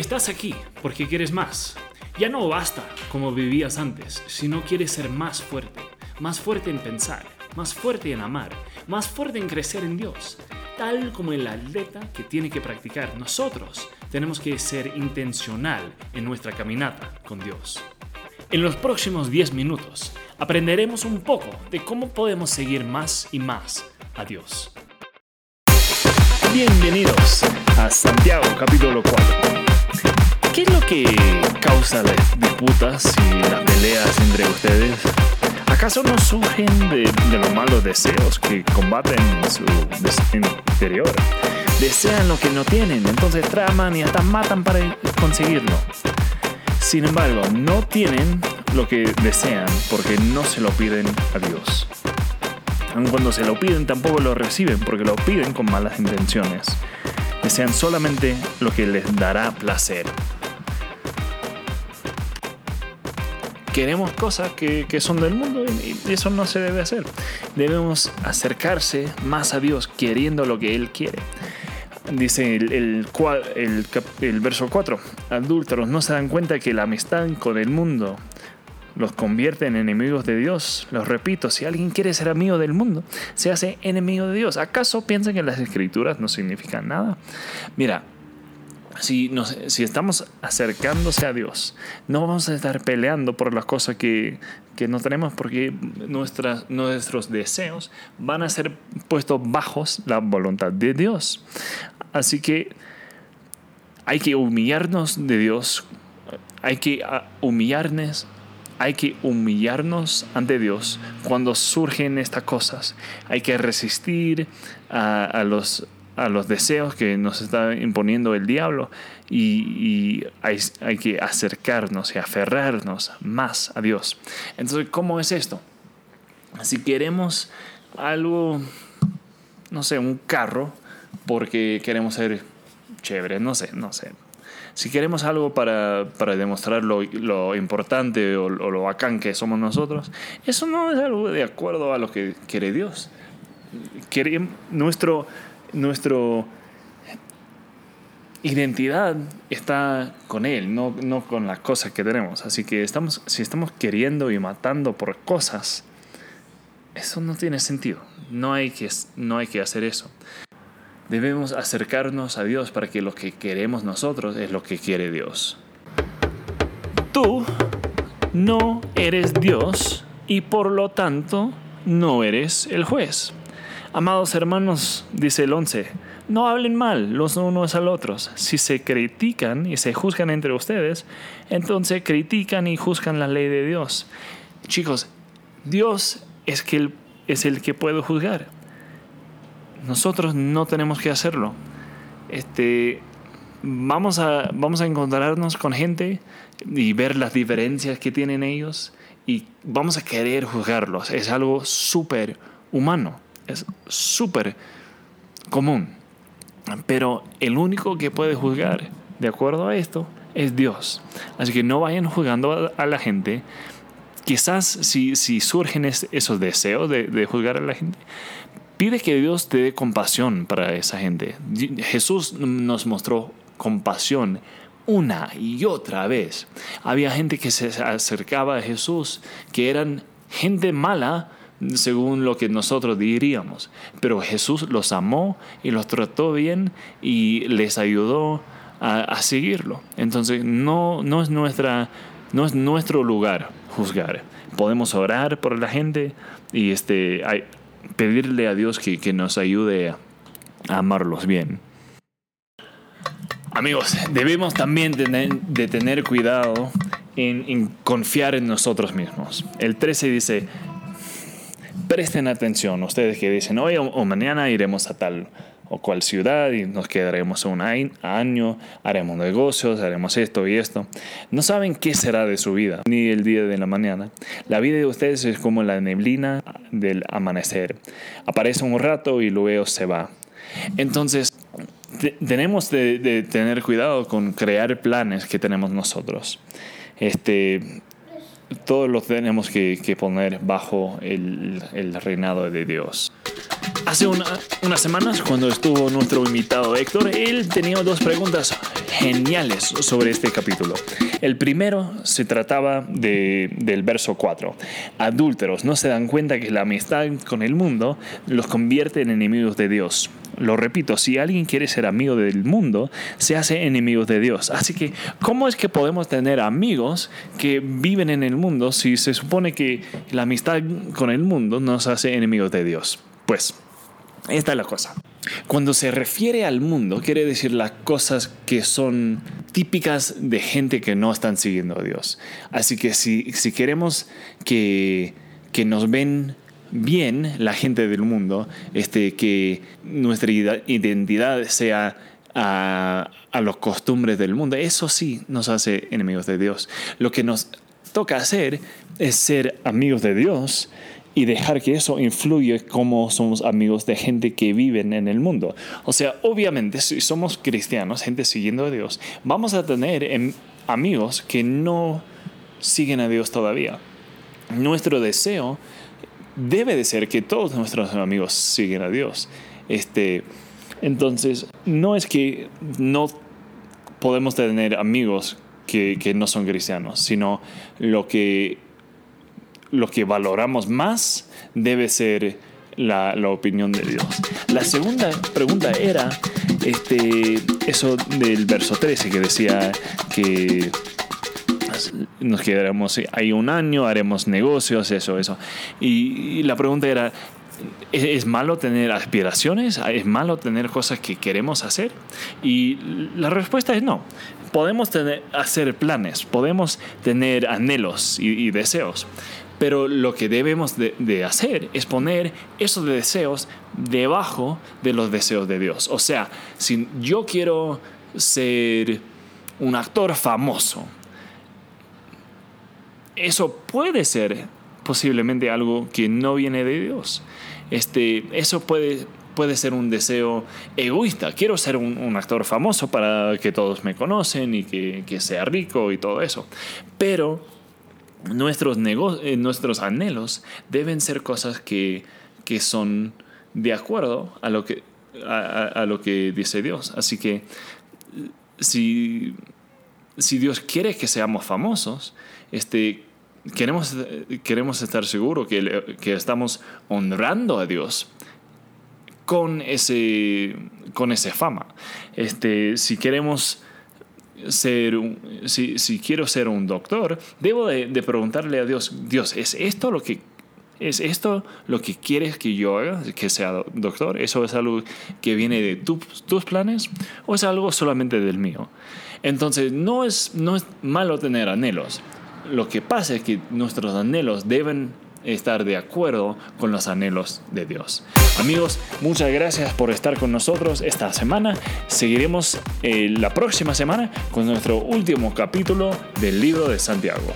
Estás aquí porque quieres más. Ya no basta como vivías antes, sino quieres ser más fuerte, más fuerte en pensar, más fuerte en amar, más fuerte en crecer en Dios. Tal como el atleta que tiene que practicar, nosotros tenemos que ser intencional en nuestra caminata con Dios. En los próximos 10 minutos aprenderemos un poco de cómo podemos seguir más y más a Dios. Bienvenidos a Santiago capítulo 4. ¿Qué es lo que causa las disputas y las peleas entre ustedes? ¿Acaso no surgen de, los malos deseos que combaten su interior? Desean lo que no tienen, entonces traman y hasta matan para conseguirlo. Sin embargo, no tienen lo que desean porque no se lo piden a Dios. Aun cuando se lo piden, tampoco lo reciben porque lo piden con malas intenciones. Desean solamente lo que les dará placer. Queremos cosas que, son del mundo y eso no se debe hacer. Debemos acercarse más a Dios queriendo lo que Él quiere. Dice el, el, verso 4, adúlteros no se dan cuenta que la amistad con el mundo los convierte en enemigos de Dios. Los repito, si alguien quiere ser amigo del mundo, se hace enemigo de Dios. ¿Acaso piensan que las escrituras no significan nada? Mira, si, si estamos acercándose a Dios, no vamos a estar peleando por las cosas que, que no tenemos porque nuestros deseos van a ser puestos bajos la voluntad de Dios. Así que hay que humillarnos de Dios, hay que ah, humillarnos hay que humillarnos ante Dios cuando surgen estas cosas. Hay que resistir a, los, a los deseos que nos está imponiendo el diablo y, hay, hay, que acercarnos y aferrarnos más a Dios. Entonces, ¿cómo es esto? Si queremos algo, no sé, un carro, porque queremos ser chévere, no sé, no sé, si queremos algo para, para demostrar lo, lo, importante o, lo bacán que somos nosotros, eso no es algo de acuerdo a lo que quiere Dios. nuestro, nuestro identidad está con Él, no, no con las cosas que tenemos. Así que estamos, si estamos queriendo y matando por cosas, eso no tiene sentido. No hay que, no hay que hacer eso. Debemos acercarnos a Dios para que lo que queremos nosotros es lo que quiere Dios. Tú no eres Dios y por lo tanto no eres el juez. Amados hermanos, dice el 11, no hablen mal los unos a los otros. Si se critican y se juzgan entre ustedes, entonces critican y juzgan la ley de Dios. Chicos, Dios es, que es el que puede juzgar. Nosotros no tenemos que hacerlo. Este, vamos, a, vamos a encontrarnos con gente y ver las diferencias que tienen ellos y vamos a querer juzgarlos. Es algo súper humano, es súper común. Pero el único que puede juzgar de acuerdo a esto es Dios. Así que no vayan juzgando a, la gente. Quizás si, si surgen esos deseos de, de juzgar a la gente, Pide que Dios te dé compasión para esa gente. Jesús nos mostró compasión una y otra vez. Había gente que se acercaba a Jesús, que eran gente mala, según lo que nosotros diríamos. Pero Jesús los amó y los trató bien y les ayudó a, seguirlo. Entonces no, no, es nuestra, no es nuestro lugar juzgar. Podemos orar por la gente y este, pedirle a Dios que, que nos ayude a amarlos bien. Amigos, debemos también de tener cuidado en, en, confiar en nosotros mismos. El 13 dice, presten atención, ustedes que dicen, hoy o mañana iremos a tal o cual ciudad y nos quedaremos un año, haremos negocios, haremos esto y esto. No saben qué será de su vida, ni el día de la mañana. La vida de ustedes es como la neblina del amanecer. Aparece un rato y luego se va. Entonces, tenemos de, tener cuidado con crear planes que tenemos nosotros. Este, todos los tenemos que, poner bajo el, el reinado de Dios. Hace unas semanas, cuando estuvo nuestro invitado Héctor, él tenía dos preguntas geniales sobre este capítulo. El primero se trataba de, del verso 4. Adúlteros no se dan cuenta que la amistad con el mundo los convierte en enemigos de Dios. Lo repito, si alguien quiere ser amigo del mundo, se hace enemigos de Dios. Así que, ¿cómo es que podemos tener amigos que viven en el mundo si se supone que la amistad con el mundo nos hace enemigos de Dios? Pues, esta es la cosa. Cuando se refiere al mundo, quiere decir las cosas que son típicas de gente que no están siguiendo a Dios. Así que si, si queremos que, que nos ven bien la gente del mundo, este, que nuestra identidad sea a, a los costumbres del mundo, eso sí nos hace enemigos de Dios. Lo que nos toca hacer es ser amigos de Dios y dejar que eso influya como somos amigos de gente que viven en el mundo. O sea, obviamente si somos cristianos, gente siguiendo a Dios, vamos a tener em, amigos que no siguen a Dios todavía. Nuestro deseo debe de ser que todos nuestros amigos siguen a Dios. Este, entonces, no es que no podemos tener amigos que, que no son cristianos, sino lo que lo que valoramos más debe ser la, la, opinión de Dios. La segunda pregunta era este, eso del verso 13 que decía que nos quedaremos ahí un año, haremos negocios, eso, eso. Y, y la pregunta era, ¿es, ¿es, malo tener aspiraciones? ¿Es malo tener cosas que queremos hacer? Y la respuesta es no. Podemos tener, hacer planes, podemos tener anhelos y deseos, pero lo que debemos de, hacer es poner esos deseos debajo de los deseos de Dios. O sea, si yo quiero ser un actor famoso, eso puede ser posiblemente algo que no viene de Dios. Este, eso puede, puede ser un deseo egoísta. Quiero ser un, un actor famoso para que todos me conocen y que, que sea rico y todo eso. Pero nuestros, eh, nuestros anhelos deben ser cosas que, que son de acuerdo a lo que, a, a, lo que dice Dios. Así que si, si Dios quiere que seamos famosos, este, queremos, queremos estar seguros que, que estamos honrando a Dios con ese, con esa fama. Este, si queremos ser, si, si quiero ser un doctor, debo de, preguntarle a Dios, Dios, ¿es esto lo que ¿Es esto lo que quieres que yo haga, que sea doctor? ¿Eso es algo que viene de tu, tus planes o es algo solamente del mío? Entonces, no es, no es malo tener anhelos. Lo que pasa es que nuestros anhelos deben estar de acuerdo con los anhelos de Dios. Amigos, muchas gracias por estar con nosotros esta semana. Seguiremos eh, la próxima semana con nuestro último capítulo del libro de Santiago.